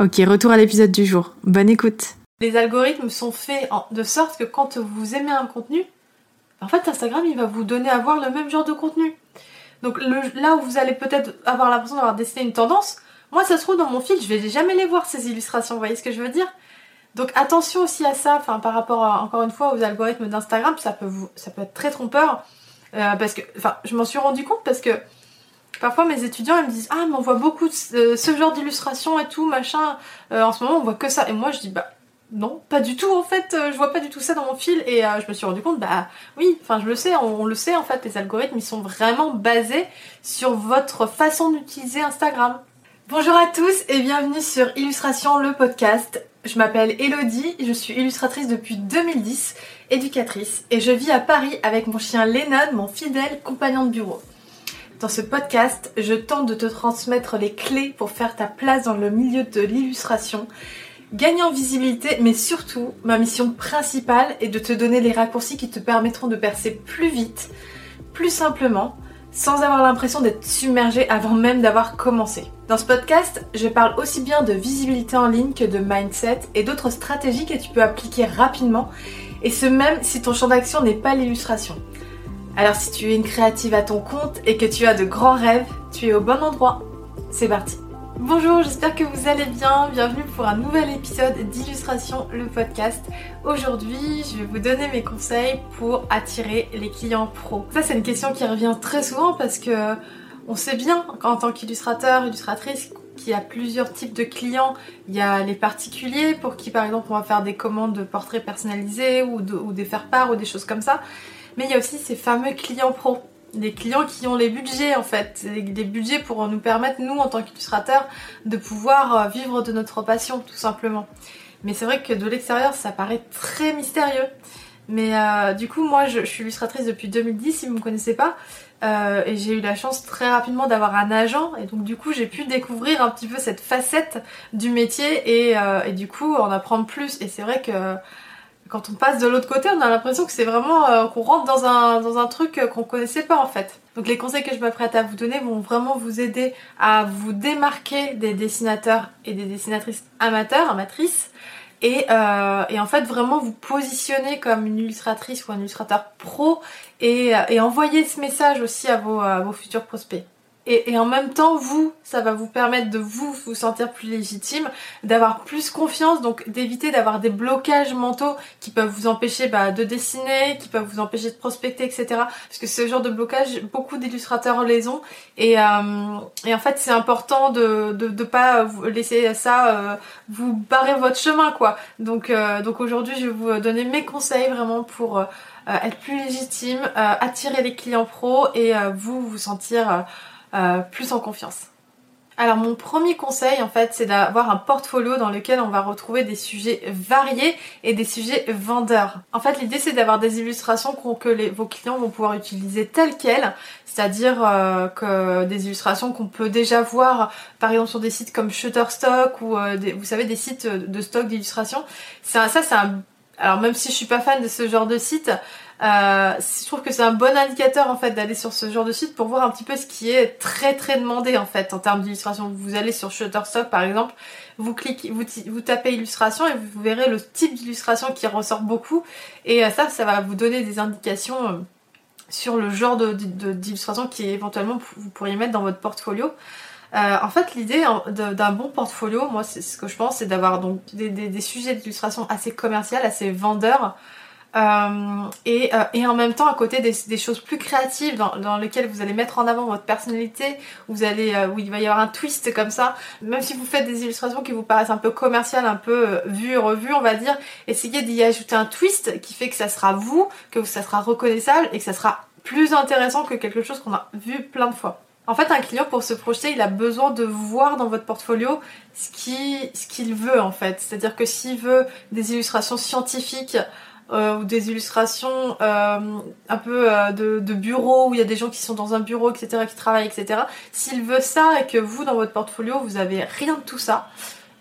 Ok, retour à l'épisode du jour. Bonne écoute. Les algorithmes sont faits de sorte que quand vous aimez un contenu, en fait Instagram il va vous donner à voir le même genre de contenu. Donc là où vous allez peut-être avoir l'impression d'avoir dessiné une tendance, moi ça se trouve dans mon fil, je vais jamais les voir ces illustrations, vous voyez ce que je veux dire? Donc attention aussi à ça, enfin par rapport encore une fois aux algorithmes d'Instagram, ça peut vous ça peut être très trompeur. Euh, parce que, enfin, je m'en suis rendu compte parce que Parfois mes étudiants ils me disent ah mais on voit beaucoup ce genre d'illustration et tout machin. Euh, en ce moment on voit que ça et moi je dis bah non pas du tout en fait euh, je vois pas du tout ça dans mon fil et euh, je me suis rendu compte bah oui enfin je le sais on, le sait en fait les algorithmes ils sont vraiment basés sur votre façon d'utiliser Instagram. Bonjour à tous et bienvenue sur Illustration le podcast. Je m'appelle Elodie, je suis illustratrice depuis 2010, éducatrice et je vis à Paris avec mon chien Lennon, mon fidèle compagnon de bureau. Dans ce podcast, je tente de te transmettre les clés pour faire ta place dans le milieu de l'illustration, gagner en visibilité, mais surtout, ma mission principale est de te donner les raccourcis qui te permettront de percer plus vite, plus simplement, sans avoir l'impression d'être submergé avant même d'avoir commencé. Dans ce podcast, je parle aussi bien de visibilité en ligne que de mindset et d'autres stratégies que tu peux appliquer rapidement, et ce même si ton champ d'action n'est pas l'illustration. Alors si tu es une créative à ton compte et que tu as de grands rêves, tu es au bon endroit. C'est parti. Bonjour, j'espère que vous allez bien. Bienvenue pour un nouvel épisode d'Illustration le podcast. Aujourd'hui, je vais vous donner mes conseils pour attirer les clients pros. Ça, c'est une question qui revient très souvent parce que on sait bien qu'en tant qu'illustrateur, illustratrice, qu'il y a plusieurs types de clients. Il y a les particuliers pour qui, par exemple, on va faire des commandes de portraits personnalisés ou, des faire-part ou des choses comme ça. Mais il y a aussi ces fameux clients pro. Des clients qui ont les budgets en fait, des budgets pour nous permettre, nous en tant qu'illustrateurs, de pouvoir euh, vivre de notre passion tout simplement. Mais c'est vrai que de l'extérieur ça paraît très mystérieux. Mais euh, du coup moi je, suis illustratrice depuis 2010 si vous ne me connaissez pas. Euh, et j'ai eu la chance très rapidement d'avoir un agent et donc du coup j'ai pu découvrir un petit peu cette facette du métier et du coup en apprendre plus et c'est vrai que quand on passe de l'autre côté, on a l'impression que c'est vraiment euh, qu'on rentre dans un, dans un truc euh, qu'on connaissait pas en fait. Donc les conseils que je m'apprête à vous donner vont vraiment vous aider à vous démarquer des dessinateurs et des dessinatrices amateurs, amatrices, et, euh, et en fait vraiment vous positionner comme une illustratrice ou un illustrateur pro et, et envoyer ce message aussi à vos, à vos futurs prospects. Et, en même temps, vous, ça va vous permettre de vous vous sentir plus légitime, d'avoir plus confiance, donc d'éviter d'avoir des blocages mentaux qui peuvent vous empêcher bah, de dessiner, qui peuvent vous empêcher de prospecter, etc. Parce que ce genre de blocage, beaucoup d'illustrateurs les ont. Et, euh, et en fait, c'est important de, de, de pas laisser ça euh, vous barrer votre chemin, quoi. Donc, euh, donc aujourd'hui, je vais vous donner mes conseils vraiment pour être plus légitime, attirer les clients pros et vous vous sentir euh, plus en confiance. Alors mon premier conseil en fait c'est d'avoir un portfolio dans lequel on va retrouver des sujets variés et des sujets vendeurs. En fait l'idée c'est d'avoir des illustrations que vos clients vont pouvoir utiliser telles quelles, c'est-à-dire euh, que des illustrations qu'on peut déjà voir par exemple sur des sites comme Shutterstock ou euh, vous savez des sites de stock d'illustrations. Ça, c'est un alors même si je suis pas fan de ce genre de site, euh, je trouve que c'est un bon indicateur en fait d'aller sur ce genre de site pour voir un petit peu ce qui est très très demandé en fait en termes d'illustration. Vous allez sur Shutterstock par exemple, vous cliquez, vous, tapez illustration et vous verrez le type d'illustration qui ressort beaucoup et euh, ça, ça va vous donner des indications euh, sur le genre d'illustration qui éventuellement vous pourriez mettre dans votre portfolio. En fait, l'idée d'un bon portfolio, moi, c'est ce que je pense, c'est d'avoir donc des, des, sujets d'illustration assez commerciales, assez vendeurs, euh, et, euh, et, en même temps à côté des, choses plus créatives dans, dans, lesquelles vous allez mettre en avant votre personnalité, vous allez, où il va y avoir un twist comme ça. Même si vous faites des illustrations qui vous paraissent un peu commerciales, un peu vues et revues, on va dire, essayez d'y ajouter un twist qui fait que ça sera vous, que ça sera reconnaissable et que ça sera plus intéressant que quelque chose qu'on a vu plein de fois. En fait, un client, pour se projeter, il a besoin de voir dans votre portfolio ce qu'il ce veut, en fait. C'est-à-dire que s'il veut des illustrations scientifiques, euh, ou des illustrations euh, un peu euh, de, de, bureau où il y a des gens qui sont dans un bureau, etc., qui travaillent, etc. S'il veut ça et que vous, dans votre portfolio, vous avez rien de tout ça,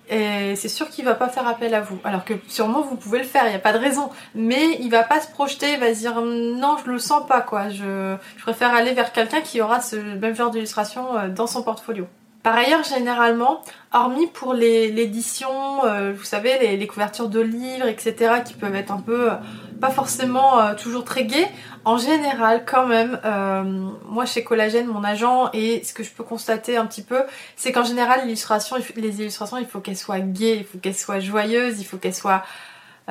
c'est sûr qu'il va pas faire appel à vous. Alors que sûrement vous pouvez le faire, il n'y a pas de raison. Mais il va pas se projeter, il va se dire non, je le sens pas quoi. Je, je préfère aller vers quelqu'un qui aura ce même genre d'illustration dans son portfolio. Par ailleurs, généralement, hormis pour l'édition, euh, vous savez, les, couvertures de livres, etc., qui peuvent être un peu, euh, pas forcément euh, toujours très gaies, en général, quand même, moi chez Collagène, mon agent, et ce que je peux constater un petit peu, c'est qu'en général, les illustrations, il faut qu'elles soient gaies, il faut qu'elles soient joyeuses, il faut qu'elles soient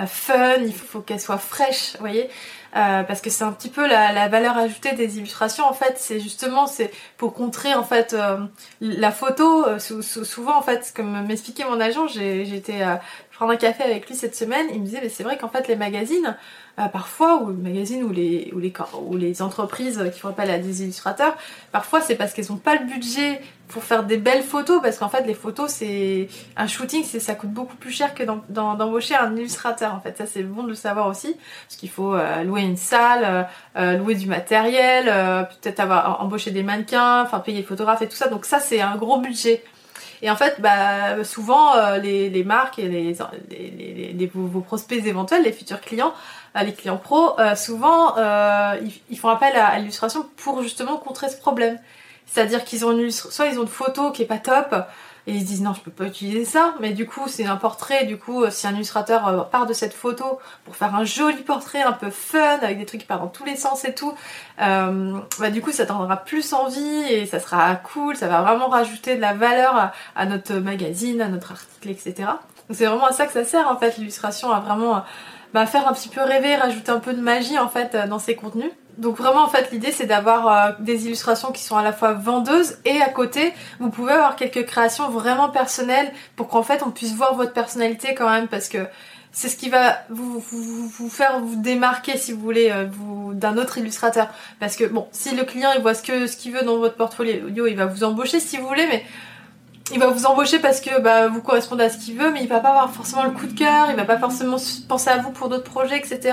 fun, il faut qu'elles soient fraîches, vous voyez euh, parce que c'est un petit peu la, valeur ajoutée des illustrations en fait. C'est justement c'est pour contrer en fait euh, la photo. Euh, souvent en fait comme m'expliquait mon agent j'étais prendre un café avec lui cette semaine. Il me disait mais c'est vrai qu'en fait les magazines parfois ou les magazines ou les ou les ou les entreprises qui font appel à des illustrateurs parfois c'est parce qu'elles n'ont pas le budget pour faire des belles photos parce qu'en fait les photos c'est un shooting c'est ça coûte beaucoup plus cher que d'embaucher un illustrateur en fait. Ça c'est bon de le savoir aussi parce qu'il faut euh, louer une salle euh, euh, louer du matériel peut-être avoir embauché des mannequins enfin payer les photographes et tout ça. Donc ça c'est un gros budget. Et en fait, bah, souvent, les, les, marques et les, les, les vos, prospects éventuels, les futurs clients, les clients pros, souvent, ils, ils, font appel à l'illustration pour justement contrer ce problème. C'est-à-dire qu'ils ont une soit ils ont une photo qui est pas top et ils se disent non je peux pas utiliser ça mais du coup c'est un portrait du coup si un illustrateur euh, part de cette photo pour faire un joli portrait un peu fun avec des trucs qui partent dans tous les sens et tout euh, bah du coup ça donnera plus envie et ça sera cool ça va vraiment rajouter de la valeur à, notre magazine à notre article etc donc c'est vraiment à ça que ça sert en fait l'illustration à vraiment bah, faire un petit peu rêver rajouter un peu de magie en fait dans ses contenus donc vraiment en fait l'idée c'est d'avoir euh, des illustrations qui sont à la fois vendeuses et à côté vous pouvez avoir quelques créations vraiment personnelles pour qu'en fait on puisse voir votre personnalité quand même parce que c'est ce qui va vous, vous, faire vous démarquer si vous voulez euh, vous d'un autre illustrateur. Parce que bon si le client il voit ce que ce qu'il veut dans votre portfolio il va vous embaucher si vous voulez mais il va vous embaucher parce que bah, vous correspondez à ce qu'il veut, mais il va pas avoir forcément le coup de cœur, il va pas forcément penser à vous pour d'autres projets, etc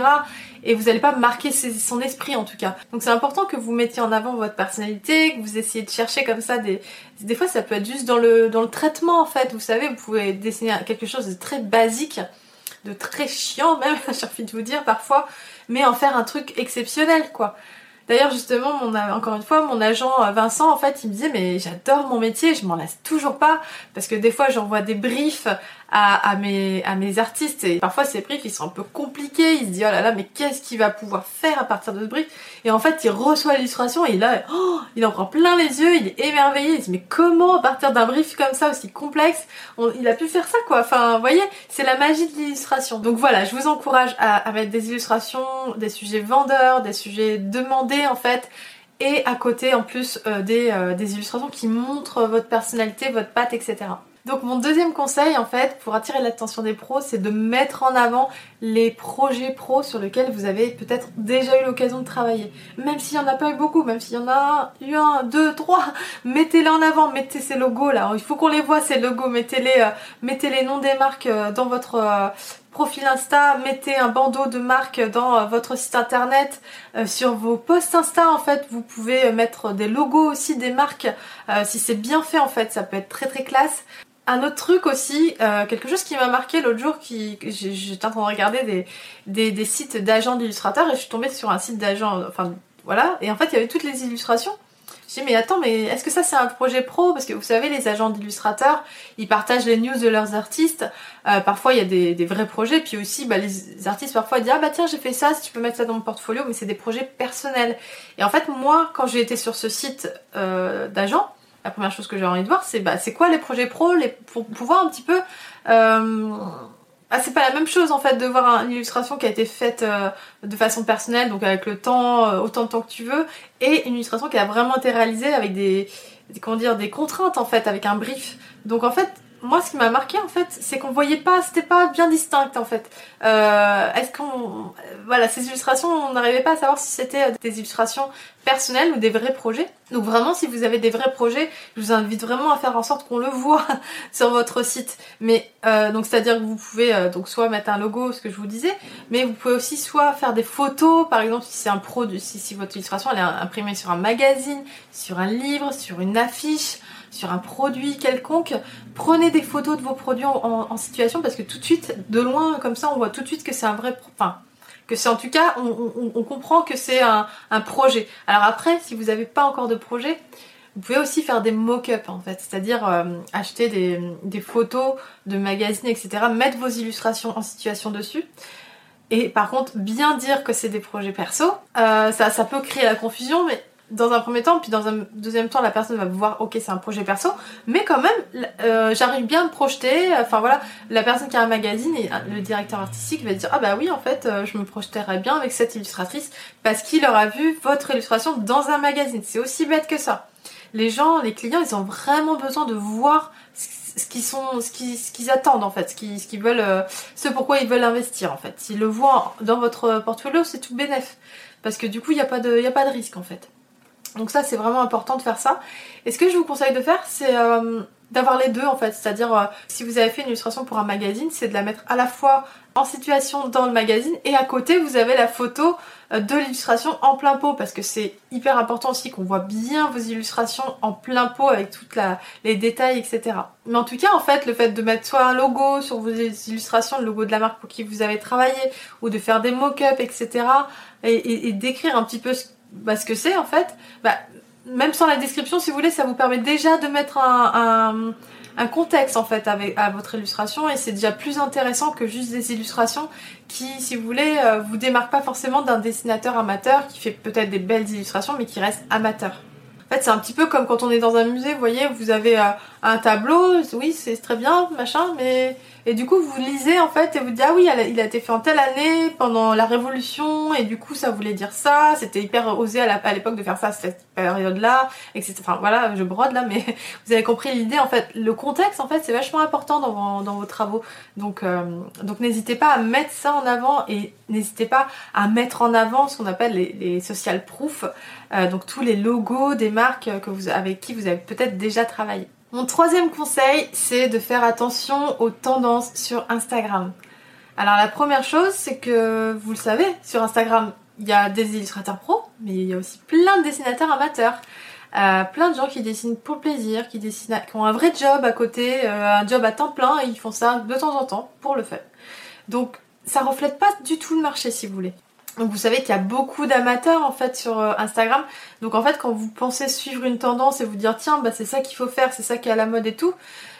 et vous n'allez pas marquer son esprit en tout cas. Donc c'est important que vous mettiez en avant votre personnalité, que vous essayez de chercher comme ça des des fois ça peut être juste dans le dans le traitement en fait, vous savez, vous pouvez dessiner quelque chose de très basique, de très chiant même, j'ai envie de vous dire parfois, mais en faire un truc exceptionnel quoi. D'ailleurs, justement, mon, encore une fois, mon agent euh, Vincent, en fait, il me disait, mais j'adore mon métier, je m'en lasse toujours pas, parce que des fois, j'envoie des briefs à, mes, à mes artistes, et parfois, ces briefs, ils sont un peu compliqués, il se dit, oh là là, mais qu'est-ce qu'il va pouvoir faire à partir de ce brief? Et en fait, il reçoit l'illustration, et là, oh, il en prend plein les yeux, il est émerveillé, il se dit, mais comment, à partir d'un brief comme ça, aussi complexe, il a pu faire ça, quoi? Enfin, vous voyez, c'est la magie de l'illustration. Donc voilà, je vous encourage à, à mettre des illustrations, des sujets vendeurs, des sujets demandés, en fait et à côté en plus euh, des, euh, des, illustrations qui montrent votre personnalité, votre patte, etc. Donc mon deuxième conseil en fait pour attirer l'attention des pros c'est de mettre en avant les projets pros sur lesquels vous avez peut-être déjà eu l'occasion de travailler. Même s'il n'y en a pas eu beaucoup, même s'il y en a eu un, deux, trois, mettez-les en avant, mettez ces logos là. il faut qu'on les voit ces logos, mettez-les euh, mettez les noms des marques dans votre profil Insta, mettez un bandeau de marque dans euh, votre site internet, euh, sur vos posts Insta en fait, vous pouvez mettre des logos aussi des marques, euh, si c'est bien fait en fait, ça peut être très très classe. Un autre truc aussi, quelque chose qui m'a marqué l'autre jour, qui j'étais en train de regarder des, des sites d'agents d'illustrateurs et je suis tombée sur un site d'agents, enfin voilà, et en fait il y avait toutes les illustrations je dis mais attends mais est-ce que ça c'est un projet pro? Parce que vous savez les agents d'illustrateurs ils partagent les news de leurs artistes. Euh, parfois il y a des, des, vrais projets. Puis aussi bah, les artistes parfois disent ah bah tiens j'ai fait ça si tu peux mettre ça dans mon portfolio. Mais c'est des projets personnels. Et en fait moi quand j'ai été sur ce site euh, d'agents la première chose que j'ai envie de voir, c'est bah, c'est quoi les projets pro, les, pour pouvoir un petit peu euh, ah, c'est pas la même chose en fait de voir une illustration qui a été faite euh, de façon personnelle, donc avec le temps, euh, autant de temps que tu veux, et une illustration qui a vraiment été réalisée avec des, des, comment dire, des contraintes en fait, avec un brief. Donc en fait, moi, ce qui m'a marqué en fait, c'est qu'on voyait pas, c'était pas bien distinct en fait. Euh, Est-ce qu'on, voilà, ces illustrations, on n'arrivait pas à savoir si c'était des illustrations personnelles ou des vrais projets. Donc vraiment, si vous avez des vrais projets, je vous invite vraiment à faire en sorte qu'on le voit sur votre site. Mais euh, donc c'est-à-dire que vous pouvez euh, donc soit mettre un logo, ce que je vous disais, mais vous pouvez aussi soit faire des photos, par exemple si c'est un produit, si, si votre illustration elle est imprimée sur un magazine, sur un livre, sur une affiche sur un produit quelconque, prenez des photos de vos produits en, situation parce que tout de suite, de loin, comme ça, on voit tout de suite que c'est un vrai... Enfin, que c'est en tout cas, on, comprend que c'est un, projet. Alors après, si vous n'avez pas encore de projet, vous pouvez aussi faire des mock-ups en fait, c'est-à-dire euh, acheter des, photos de magazines, etc., mettre vos illustrations en situation dessus. Et par contre, bien dire que c'est des projets perso, euh, ça peut créer la confusion, mais dans un premier temps, puis dans un deuxième temps, la personne va voir, ok, c'est un projet perso, mais quand même, euh, j'arrive bien à me projeter. Enfin voilà, la personne qui a un magazine et le directeur artistique va dire, ah bah oui, en fait, euh, je me projeterais bien avec cette illustratrice parce qu'il aura vu votre illustration dans un magazine. C'est aussi bête que ça. Les gens, les clients, ils ont vraiment besoin de voir ce qu'ils sont, ce qu'ils, ce attendent en fait, ce qu'ils, ce veulent, euh, ce pourquoi ils veulent investir en fait. S'ils le voient dans votre portfolio, c'est tout bénef, parce que du coup, il n'y a pas de, il a pas de risque en fait. Donc ça, c'est vraiment important de faire ça. Et ce que je vous conseille de faire, c'est euh, d'avoir les deux en fait. C'est-à-dire, euh, si vous avez fait une illustration pour un magazine, c'est de la mettre à la fois en situation dans le magazine et à côté, vous avez la photo euh, de l'illustration en plein pot parce que c'est hyper important aussi qu'on voit bien vos illustrations en plein pot avec tous les détails, etc. Mais en tout cas, en fait, le fait de mettre soit un logo sur vos illustrations, le logo de la marque pour qui vous avez travaillé, ou de faire des mock-ups, etc. et, et d'écrire un petit peu ce bah, ce que c'est en fait, bah, même sans la description, si vous voulez, ça vous permet déjà de mettre un, un, contexte en fait avec, à votre illustration et c'est déjà plus intéressant que juste des illustrations qui, si vous voulez, euh, vous démarquent pas forcément d'un dessinateur amateur qui fait peut-être des belles illustrations mais qui reste amateur. En fait, c'est un petit peu comme quand on est dans un musée, vous voyez, vous avez euh, un tableau, oui, c'est très bien, machin, mais et du coup, vous lisez en fait et vous dites ah oui, il a été fait en telle année pendant la Révolution et du coup ça voulait dire ça. C'était hyper osé à l'époque de faire ça à cette période-là, etc. Enfin voilà, je brode là, mais vous avez compris l'idée en fait. Le contexte en fait c'est vachement important dans vos, travaux. Donc euh, donc n'hésitez pas à mettre ça en avant et n'hésitez pas à mettre en avant ce qu'on appelle les, les social proof. Euh, donc tous les logos des marques que vous avec qui vous avez peut-être déjà travaillé. Mon troisième conseil, c'est de faire attention aux tendances sur Instagram. Alors la première chose, c'est que vous le savez, sur Instagram, il y a des illustrateurs pros, mais il y a aussi plein de dessinateurs amateurs. Euh, plein de gens qui dessinent pour plaisir, qui dessinent, qui ont un vrai job à côté, euh, un job à temps plein, et ils font ça de temps en temps pour le faire. Donc ça reflète pas du tout le marché si vous voulez. Donc vous savez qu'il y a beaucoup d'amateurs en fait sur euh, Instagram. Donc en fait quand vous pensez suivre une tendance et vous dire tiens bah c'est ça qu'il faut faire, c'est ça qui est à la mode et tout,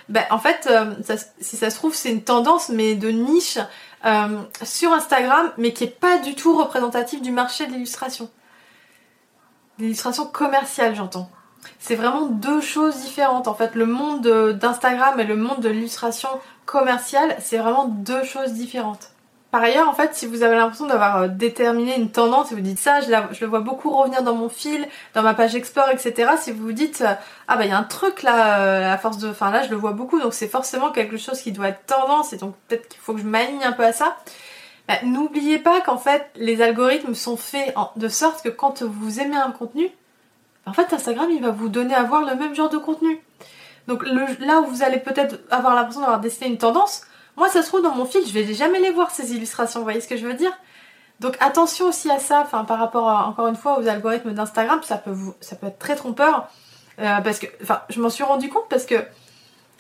bah en fait euh, si ça se trouve c'est une tendance mais de niche euh, sur Instagram mais qui est pas du tout représentative du marché de l'illustration. L'illustration commerciale j'entends. C'est vraiment deux choses différentes en fait. Le monde d'Instagram et le monde de l'illustration commerciale c'est vraiment deux choses différentes. Par ailleurs, en fait, si vous avez l'impression d'avoir euh, déterminé une tendance et vous dites ça, je, le vois beaucoup revenir dans mon fil, dans ma page Explore, etc. Si vous vous dites euh, ah bah il y a un truc là, euh, à force de, enfin là je le vois beaucoup, donc c'est forcément quelque chose qui doit être tendance et donc peut-être qu'il faut que je m'aligne un peu à ça. Bah, n'oubliez pas qu'en fait les algorithmes sont faits de sorte que quand vous aimez un contenu, en fait Instagram il va vous donner à voir le même genre de contenu. Donc là où vous allez peut-être avoir l'impression d'avoir dessiné une tendance, moi, ça se trouve dans mon fil, je vais jamais les voir ces illustrations, vous voyez ce que je veux dire? Donc attention aussi à ça, enfin par rapport encore une fois aux algorithmes d'Instagram, ça peut être très trompeur, euh, parce que, enfin, je m'en suis rendu compte parce que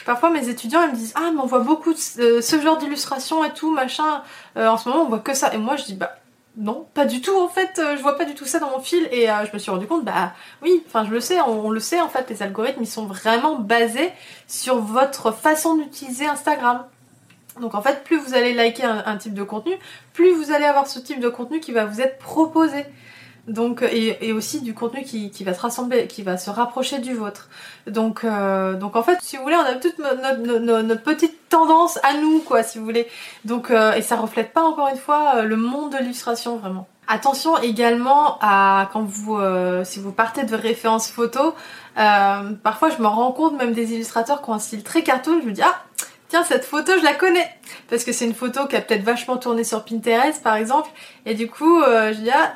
parfois mes étudiants ils me disent ah mais on voit beaucoup de ce genre d'illustrations et tout machin, euh, en ce moment on voit que ça, et moi je dis bah non, pas du tout en fait, euh, je vois pas du tout ça dans mon fil. Et je me suis rendu compte, bah oui, enfin je le sais, on, le sait en fait, les algorithmes ils sont vraiment basés sur votre façon d'utiliser Instagram. Donc en fait, plus vous allez liker un, type de contenu, plus vous allez avoir ce type de contenu qui va vous être proposé. Donc et, aussi du contenu qui, va se rassembler, qui va se rapprocher du vôtre. Donc euh, donc en fait, si vous voulez, on a toute notre, notre, petite tendance à nous, quoi, si vous voulez. Donc euh, et ça reflète pas encore une fois euh, le monde de l'illustration vraiment. Attention également à quand vous si vous partez de références photos, parfois je me rends compte même des illustrateurs qui ont un style très cartoon, je me dis ah tiens cette photo je la connais. Parce que c'est une photo qui a peut-être vachement tourné sur Pinterest par exemple. Et du coup je dis ah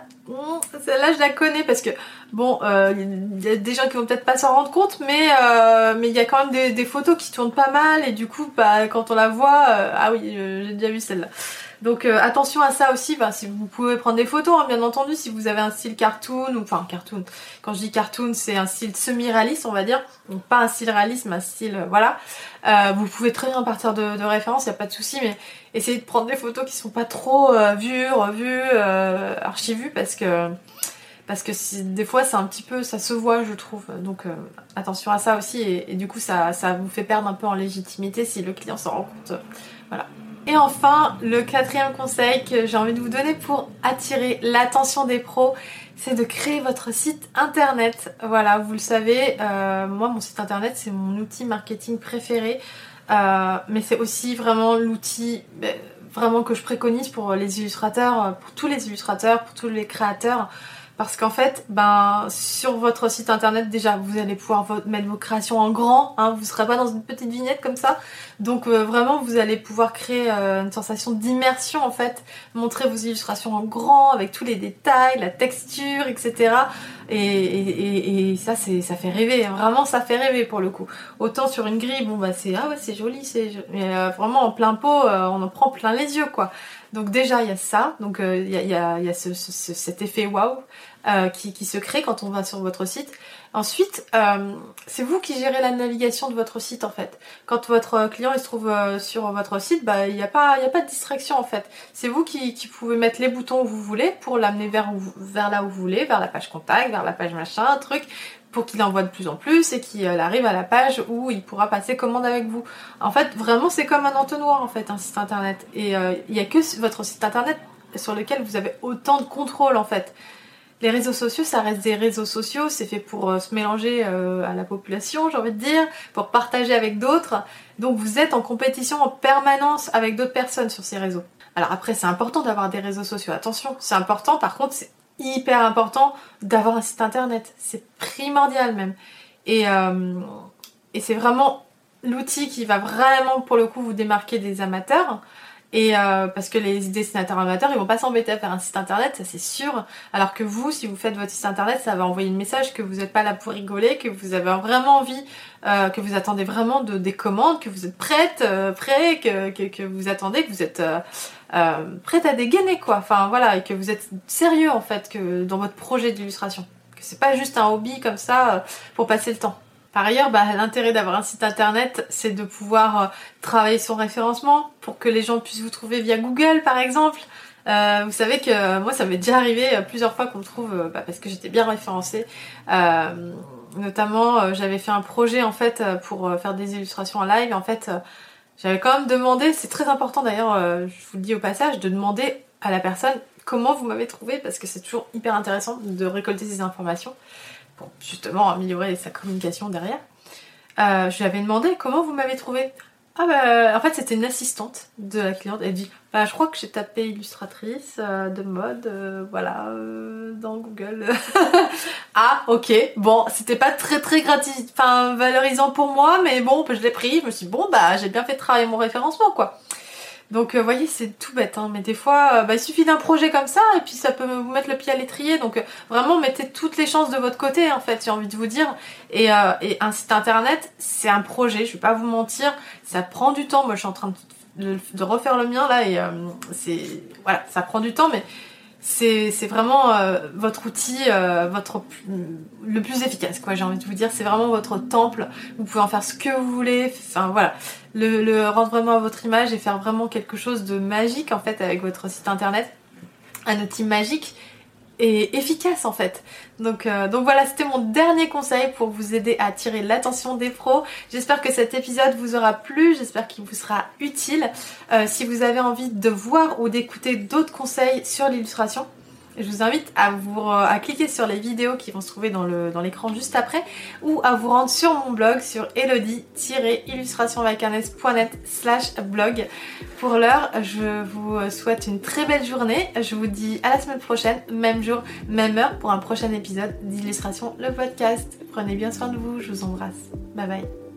celle-là, je la connais. Parce que bon, il euh, y a des gens qui vont peut-être pas s'en rendre compte, mais euh, mais il y a quand même des, photos qui tournent pas mal. Et du coup, bah, quand on la voit, euh, ah oui, j'ai déjà vu celle-là. Donc attention à ça aussi. Bah, si vous pouvez prendre des photos, hein, bien entendu, si vous avez un style cartoon ou enfin cartoon. Quand je dis cartoon, c'est un style semi-réaliste, on va dire, donc pas un style réaliste, mais un style voilà. vous pouvez très bien partir de, de référence, il a pas de souci, mais essayez de prendre des photos qui sont pas trop euh, vues, revues, euh, archivues parce que parce que des fois c'est un petit peu ça se voit je trouve donc euh, attention à ça aussi et, du coup ça, ça vous fait perdre un peu en légitimité si le client s'en rend compte voilà et enfin le quatrième conseil que j'ai envie de vous donner pour attirer l'attention des pros c'est de créer votre site internet voilà vous le savez moi mon site internet c'est mon outil marketing préféré euh, mais c'est aussi vraiment l'outil ben, vraiment que je préconise pour les illustrateurs, pour tous les illustrateurs, pour tous les créateurs. Parce qu'en fait, ben, sur votre site internet, déjà, vous allez pouvoir mettre vos créations en grand. Hein, vous ne serez pas dans une petite vignette comme ça. Donc euh, vraiment, vous allez pouvoir créer euh, une sensation d'immersion en fait. Montrer vos illustrations en grand, avec tous les détails, la texture, etc. Et, ça, c'est, ça fait rêver. Vraiment, ça fait rêver pour le coup. Autant sur une grille, bon bah c'est ah ouais, c'est joli, c'est mais euh, vraiment en plein pot, on en prend plein les yeux quoi. Donc déjà il y a ça, donc il y a, y a, y a ce, cet effet waouh. Euh, qui, qui, se crée quand on va sur votre site. Ensuite, euh, c'est vous qui gérez la navigation de votre site en fait. Quand votre client il se trouve euh, sur votre site, bah il n'y a pas a pas de distraction en fait. C'est vous qui, qui, pouvez mettre les boutons où vous voulez pour l'amener vers vers là où vous voulez, vers la page contact, vers la page machin, truc pour qu'il envoie de plus en plus et qu'il arrive à la page où il pourra passer commande avec vous. En fait, vraiment, c'est comme un entonnoir en fait, un site internet. Et il n'y a que votre site internet sur lequel vous avez autant de contrôle en fait les réseaux sociaux, ça reste des réseaux sociaux, c'est fait pour euh, se mélanger euh, à la population, j'ai envie de dire, pour partager avec d'autres. Donc vous êtes en compétition en permanence avec d'autres personnes sur ces réseaux. Alors après, c'est important d'avoir des réseaux sociaux, attention, c'est important, par contre, c'est hyper important d'avoir un site internet, c'est primordial même. Et, euh, et c'est vraiment l'outil qui va vraiment pour le coup vous démarquer des amateurs. Et euh, parce que les dessinateurs amateurs, ils vont pas s'embêter à faire un site internet, ça c'est sûr. Alors que vous, si vous faites votre site internet, ça va envoyer le message que vous n'êtes pas là pour rigoler, que vous avez vraiment envie, euh, que vous attendez vraiment de, des commandes, que vous êtes prête, euh, prêt, que, que, que, vous attendez, que vous êtes euh, euh, prête à dégainer quoi. Enfin voilà, et que vous êtes sérieux en fait que dans votre projet d'illustration. Que c'est pas juste un hobby comme ça pour passer le temps. Par ailleurs, bah, l'intérêt d'avoir un site internet, c'est de pouvoir euh, travailler son référencement pour que les gens puissent vous trouver via Google, par exemple. Euh, vous savez que moi, ça m'est déjà arrivé euh, plusieurs fois qu'on me trouve, bah, parce que j'étais bien référencée. notamment, j'avais fait un projet en fait pour faire des illustrations en live. En fait, j'avais quand même demandé, c'est très important d'ailleurs, je vous le dis au passage, de demander à la personne comment vous m'avez trouvé, parce que c'est toujours hyper intéressant de récolter ces informations justement améliorer sa communication derrière. Euh, je lui avais demandé comment vous m'avez trouvé? Ah bah, en fait c'était une assistante de la cliente. Elle dit bah je crois que j'ai tapé illustratrice euh, de mode, euh, voilà, dans Google. ah ok, bon c'était pas très très gratis, enfin valorisant pour moi, mais bon je l'ai pris. Je me suis dit, bon bah j'ai bien fait travailler mon référencement quoi. Donc, vous euh, voyez, c'est tout bête, hein, mais des fois, euh, bah, il suffit d'un projet comme ça, et puis ça peut vous mettre le pied à l'étrier. Donc, euh, vraiment, mettez toutes les chances de votre côté, en fait, j'ai envie de vous dire. Et, un site internet, c'est un projet, je vais pas vous mentir, ça prend du temps. Moi, je suis en train de, de refaire le mien, là, et c'est... Voilà, ça prend du temps, mais c'est vraiment votre outil, votre le plus efficace, quoi. J'ai envie de vous dire, c'est vraiment votre temple. Vous pouvez en faire ce que vous voulez. Enfin voilà, le, le, rendre vraiment à votre image et faire vraiment quelque chose de magique en fait avec votre site internet. Un outil magique efficace en fait. Donc, euh, donc voilà, c'était mon dernier conseil pour vous aider à attirer l'attention des pros. J'espère que cet épisode vous aura plu, j'espère qu'il vous sera utile. Euh, si vous avez envie de voir ou d'écouter d'autres conseils sur l'illustration, Je vous invite à, vous, cliquer sur les vidéos qui vont se trouver dans l'écran juste après ou à vous rendre sur mon blog sur elodie-illustrationvacarnes.net slash blog. Pour l'heure, je vous souhaite une très belle journée. Je vous dis à la semaine prochaine, même jour, même heure pour un prochain épisode d'Illustration le podcast. Prenez bien soin de vous, je vous embrasse. Bye bye.